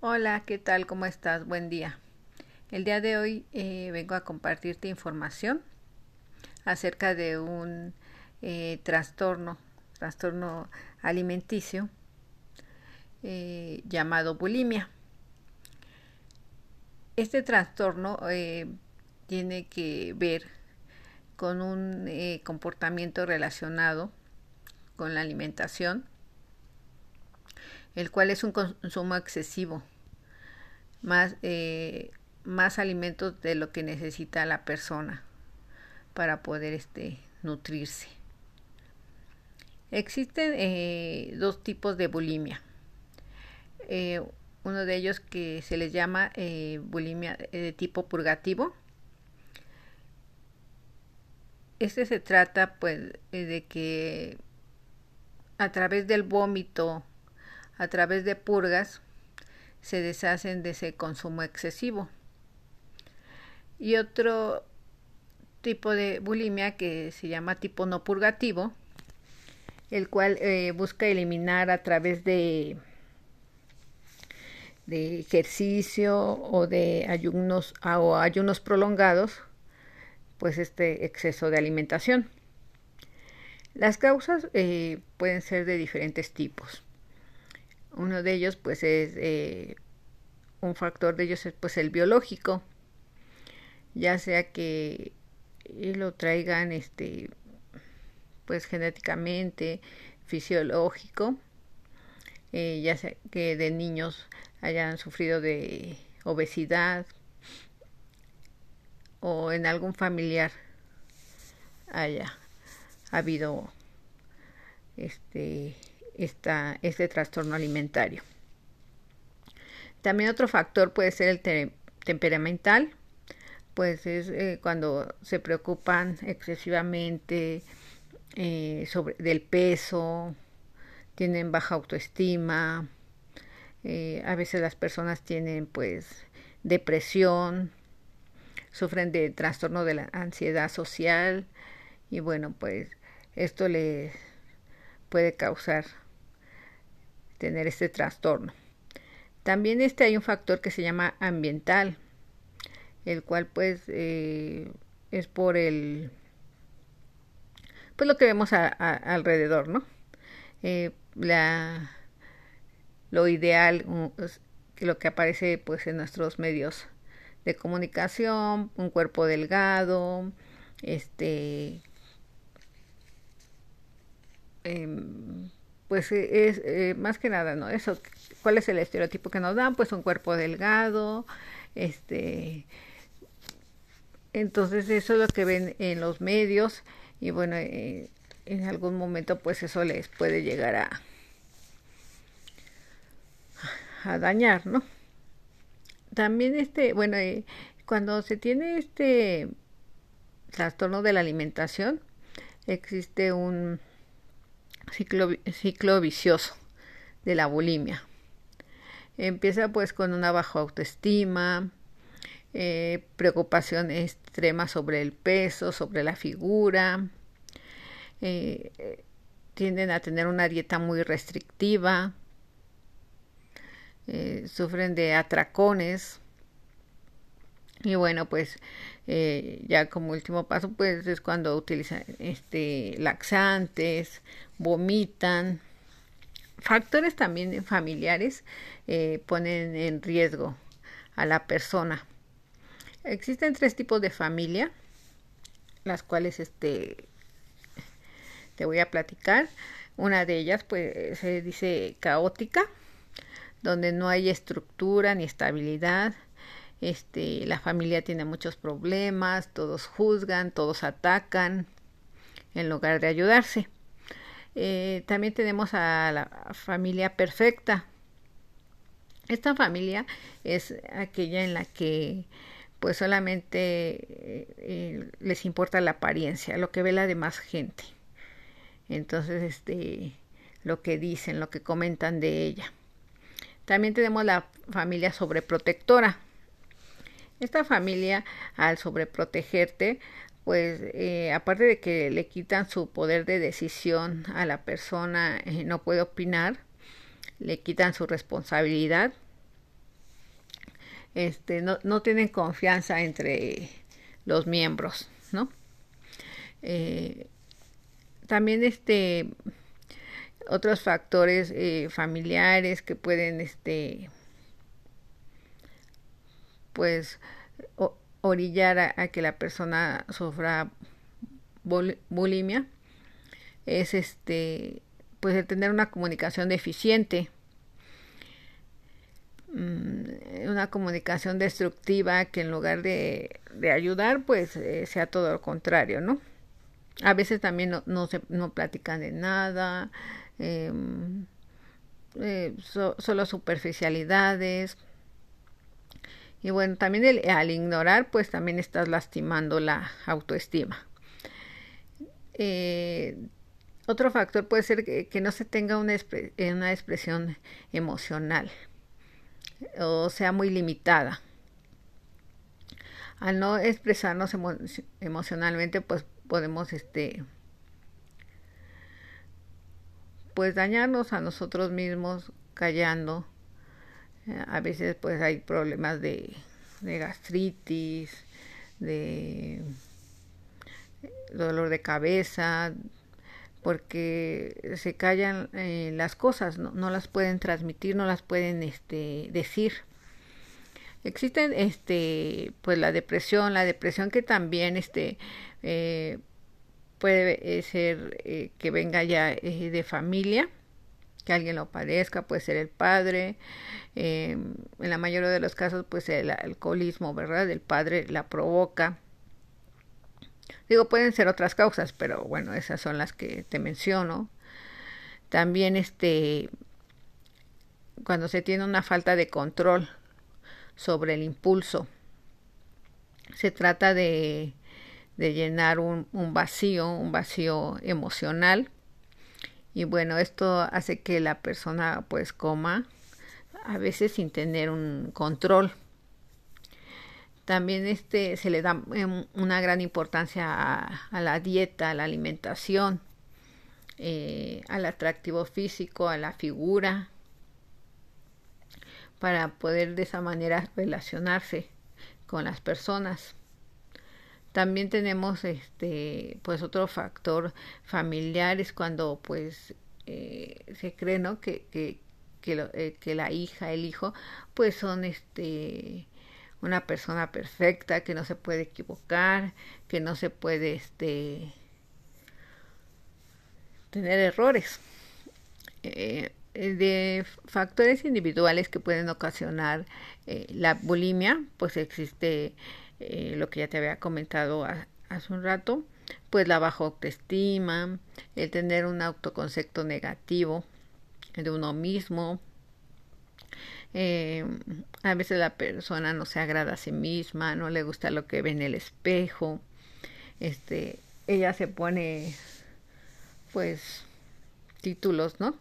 Hola, ¿qué tal? ¿Cómo estás? Buen día. El día de hoy eh, vengo a compartirte información acerca de un eh, trastorno, trastorno alimenticio eh, llamado bulimia. Este trastorno tiene que ver con un comportamiento relacionado con la alimentación el cual es un consumo excesivo, más, eh, más alimentos de lo que necesita la persona para poder este, nutrirse. Existen eh, dos tipos de bulimia. Eh, uno de ellos que se les llama bulimia de tipo purgativo. Este se trata pues de que a través del vómito a través de purgas se deshacen de ese consumo excesivo. Y otro tipo de bulimia que se llama tipo no purgativo, el cual eh, busca eliminar a través de, de ejercicio o de ayunos o ayunos prolongados, pues este exceso de alimentación. Las causas eh, pueden ser de diferentes tipos. Uno de ellos, pues, es eh, un factor de ellos es pues el biológico, ya sea que lo traigan este pues genéticamente, fisiológico, eh, ya sea que de niños hayan sufrido de obesidad o en algún familiar haya habido este este trastorno alimentario. También otro factor puede ser el temperamental, pues es eh, cuando se preocupan excesivamente eh, sobre del peso, tienen baja autoestima, eh, a veces las personas tienen pues depresión, sufren de trastorno de la ansiedad social y bueno pues esto les puede causar tener este trastorno. También este hay un factor que se llama ambiental, el cual pues eh, es por el pues lo que vemos alrededor, ¿no? Eh, la, lo ideal, lo que aparece pues en nuestros medios de comunicación, un cuerpo delgado, este em, pues e, es eh, más que nada, ¿no? Eso, ¿cuál es el estereotipo que nos dan? Pues un cuerpo delgado, este, entonces eso es lo que ven en los medios y bueno, eh, en algún momento pues eso les puede llegar a, a dañar, ¿no? También este, bueno, eh, cuando se tiene este trastorno de la alimentación, existe un ciclo, vicioso de la bulimia. Empieza pues con una baja autoestima, eh, preocupación extrema sobre el peso, sobre la figura, eh, tienden a tener una dieta muy restrictiva, eh, sufren de atracones y bueno pues ya como último paso pues es cuando utilizan este laxantes vomitan. Factores también familiares eh, ponen en riesgo a la persona. Existen tres tipos de familia, las cuales este, te voy a platicar. Una de ellas pues se dice caótica, donde no hay estructura ni estabilidad. Este, la familia tiene muchos problemas, todos juzgan, todos atacan en lugar de ayudarse. Eh, también tenemos a la familia perfecta. Esta familia es aquella en la que pues solamente eh, eh, les importa la apariencia, lo que ve la demás gente. Entonces, este, lo que dicen, lo que comentan de ella. También tenemos la familia sobreprotectora. Esta familia, al sobreprotegerte, pues eh, aparte de que le quitan su poder de decisión a la persona, eh, no puede opinar, le quitan su responsabilidad este, no, no tienen confianza entre los miembros, ¿no? Eh, también este otros factores familiares que pueden este pues orillar a, que la persona sufra bulimia es este pues tener una comunicación deficiente. Mm, una comunicación destructiva que en lugar de, ayudar pues eh, sea todo lo contrario no a veces también no, no se no platican de nada em, eh, solo superficialidades y bueno, también al ignorar, pues también estás lastimando la autoestima. Eh, otro factor puede ser que, no se tenga una, una, expresión emocional o sea muy limitada. Al no expresarnos emocionalmente, pues podemos este pues dañarnos a nosotros mismos callando a veces pues hay problemas de, gastritis, de dolor de cabeza, porque se callan eh, las cosas, no, las pueden transmitir, no las pueden este, decir. Existen este, pues la depresión, la depresión que también este, eh, puede ser eh, que venga ya de familia, que alguien lo padezca, puede ser el padre, eh, en la mayoría de los casos pues el alcoholismo, ¿verdad? El padre la provoca. Digo, pueden ser otras causas, pero bueno, esas son las que te menciono. También este cuando se tiene una falta de control sobre el impulso. Se trata de, de llenar un, un, vacío, un vacío emocional y bueno, esto hace que la persona pues coma a veces sin tener un control. También este se le da em, una gran importancia a, la dieta, a la alimentación, eh, al atractivo físico, a la figura, para poder de esa manera relacionarse con las personas. También tenemos este pues otro factor familiar es cuando pues eh, se cree ¿no? que, que, eh, que, la hija, el hijo, pues son este una persona perfecta, que no se puede equivocar, que no se puede este tener errores. Eh, de factores individuales que pueden ocasionar la bulimia, pues existe eh, lo que ya te había comentado hace un rato, pues la baja autoestima, el tener un autoconcepto negativo de uno mismo. Eh, a veces la persona no se agrada a sí misma, no le gusta lo que ve en el espejo. Este, ella se pone, pues, títulos, ¿no?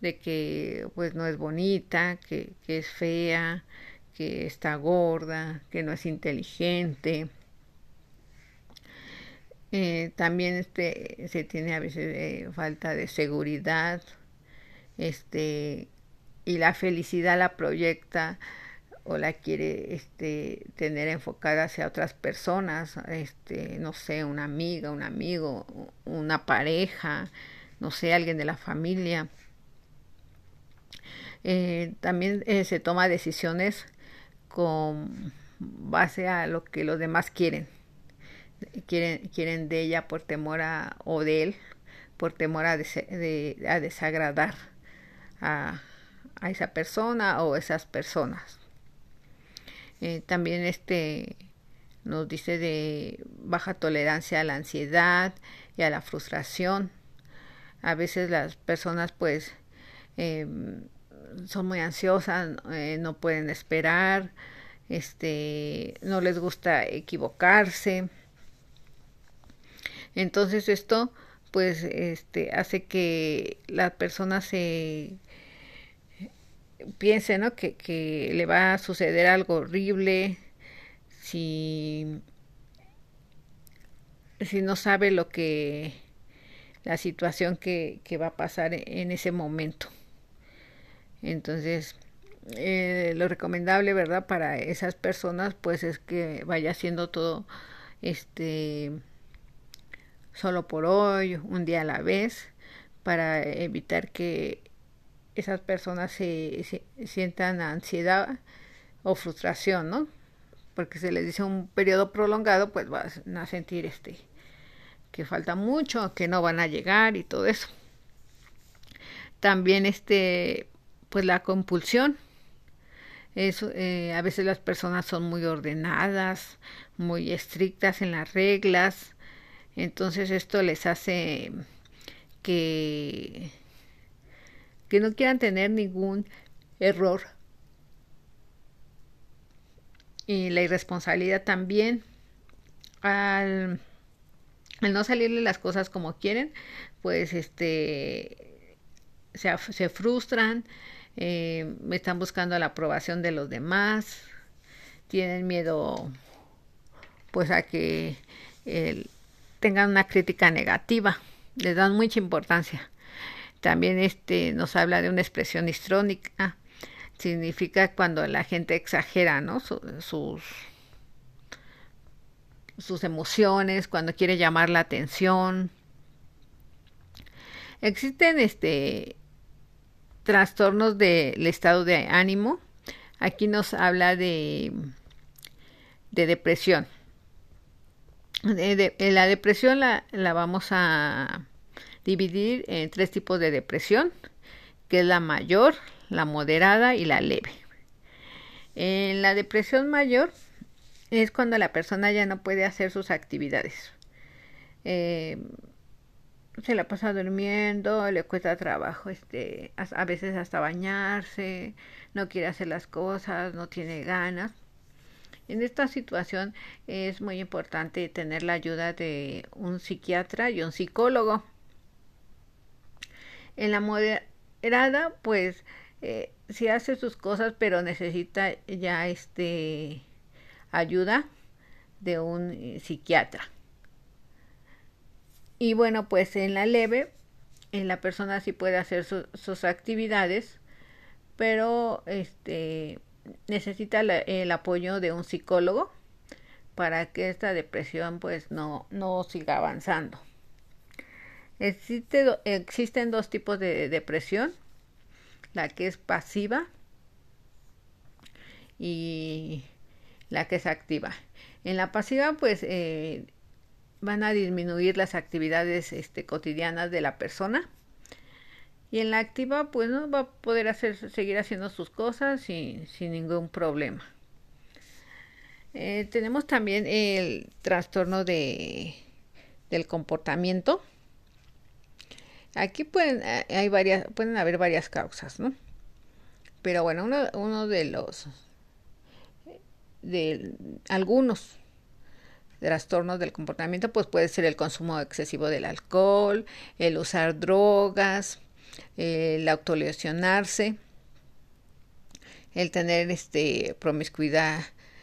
De que, pues, no es bonita, que, que es fea, que está gorda, que no es inteligente. Eh, también este, se tiene a veces eh, falta de seguridad este, y la felicidad la proyecta o la quiere este, tener enfocada hacia otras personas, este, no sé, una amiga, un amigo, una pareja, no sé, alguien de la familia. Eh, también se toma decisiones con base a lo que los demás quieren. Quieren, quieren de ella por temor a, o de él, por temor a, a desagradar a, a, esa persona o esas personas. Eh, también este nos dice de baja tolerancia a la ansiedad y a la frustración. A veces las personas pues em, son muy ansiosas, eh, no pueden esperar, este, no les gusta equivocarse. Entonces esto pues este hace que la persona se piense ¿no? que, que le va a suceder algo horrible si, si no sabe lo que la situación que, que va a pasar en ese momento. Entonces, eh, lo recomendable, ¿verdad? Para esas personas, pues es que vaya haciendo todo, este, solo por hoy, un día a la vez, para evitar que esas personas se, se sientan ansiedad o frustración, ¿no? Porque se les dice un periodo prolongado, pues van a sentir este que falta mucho, que no van a llegar y todo eso. También este, pues la compulsión. Eso, eh, a veces las personas son muy ordenadas, muy estrictas en las reglas, entonces esto les hace que, que no quieran tener ningún error. Y la irresponsabilidad también. Al, al no salirle las cosas como quieren, pues este se, se frustran, eh, están buscando la aprobación de los demás, tienen miedo pues a que tengan una crítica negativa, les dan mucha importancia. También este nos habla de una expresión histrónica, significa cuando la gente exagera, ¿no? sus sus emociones, cuando quiere llamar la atención. Existen este trastornos del estado de ánimo. Aquí nos habla de, de depresión. De, la depresión la, la vamos a dividir en tres tipos de depresión, que es la mayor, la moderada y la leve. En la depresión mayor es cuando la persona ya no puede hacer sus actividades. Eh, se la pasa durmiendo, le cuesta trabajo, este, a veces hasta bañarse, no quiere hacer las cosas, no tiene ganas. En esta situación es muy importante tener la ayuda de un psiquiatra y un psicólogo. En la moderada, pues, eh, sí hace sus cosas, pero necesita ya este ayuda de un eh, psiquiatra. Y bueno, pues en la leve, en la persona sí puede hacer sus actividades, pero este necesita el apoyo de un psicólogo para que esta depresión pues no, no siga avanzando. Existe, existen dos tipos de depresión, la que es pasiva y la que es activa. En la pasiva, pues eh, van a disminuir las actividades este, cotidianas de la persona. Y en la activa, pues no va a poder hacer, seguir haciendo sus cosas sin, sin ningún problema. Eh, tenemos también el trastorno de, del comportamiento. Aquí pueden, eh, hay varias, pueden haber varias causas, ¿no? Pero bueno, uno, uno de los de algunos trastornos del comportamiento, pues puede ser el consumo excesivo del alcohol, el usar drogas, el autolesionarse, el tener este promiscuidad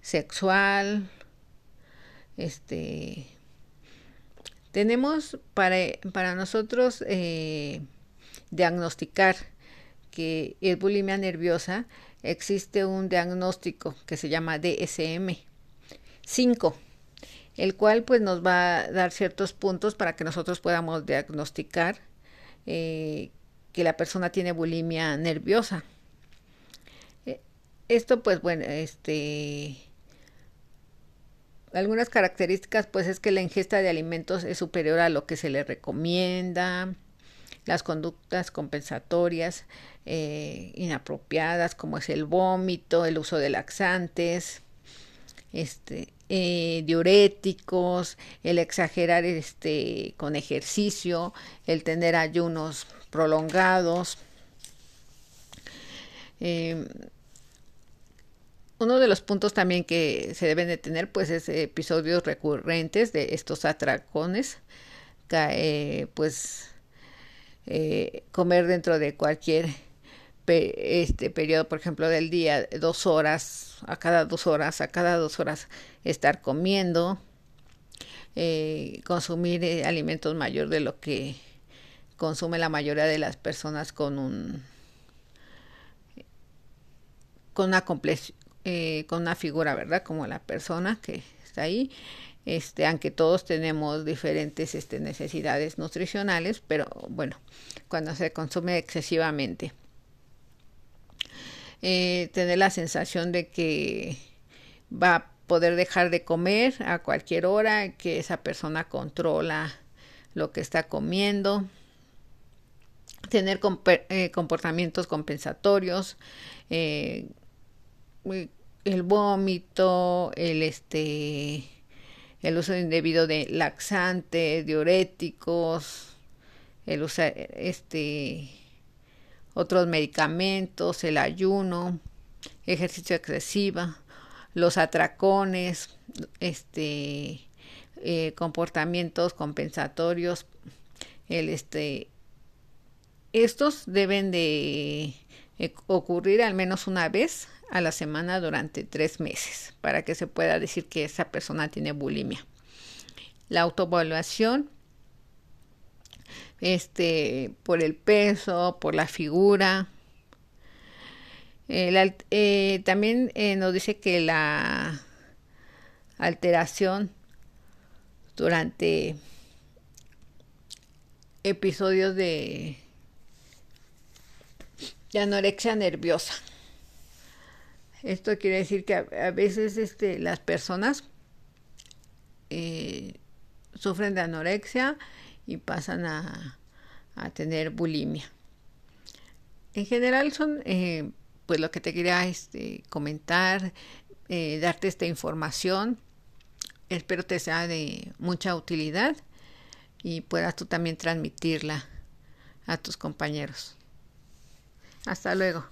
sexual, este tenemos para, para nosotros eh, diagnosticar que es bulimia nerviosa existe un diagnóstico que se llama DSM 5, el cual pues nos va a dar ciertos puntos para que nosotros podamos diagnosticar eh, que la persona tiene bulimia nerviosa. Eh, esto pues bueno, este algunas características pues es que la ingesta de alimentos es superior a lo que se le recomienda, las conductas compensatorias eh, inapropiadas como es el vómito, el uso de laxantes, este, eh, diuréticos, el exagerar este, con ejercicio, el tener ayunos prolongados. Em, uno de los puntos también que se deben de tener pues es episodios recurrentes de estos atracones, eh, pues eh, comer dentro de cualquier este periodo, por ejemplo, del día, dos horas, a cada dos horas, a cada dos horas estar comiendo, eh, consumir eh, alimentos mayor de lo que consume la mayoría de las personas con un con una eh, con una figura, ¿verdad? Como la persona que está ahí. Este, aunque todos tenemos diferentes este, necesidades nutricionales, pero bueno, cuando se consume excesivamente. Eh, tener la sensación de que va a poder dejar de comer a cualquier hora, que esa persona controla lo que está comiendo, tener eh, comportamientos compensatorios, eh, el vómito, el este el uso indebido de laxantes, diuréticos, el uso este otros medicamentos, el ayuno, ejercicio excesiva, los atracones, este eh, comportamientos compensatorios, el este estos deben de eh, ocurrir al menos una vez a la semana durante tres meses para que se pueda decir que esa persona tiene bulimia. La autoevaluación este, por el peso, por la figura. Eh, también eh, nos dice que la alteración durante episodios de anorexia nerviosa. Esto quiere decir que a, veces este, las personas eh, sufren de anorexia y pasan a, tener bulimia. En general son eh, pues lo que te quería este, comentar, eh, darte esta información. Espero te sea de mucha utilidad y puedas tú también transmitirla a tus compañeros. Hasta luego.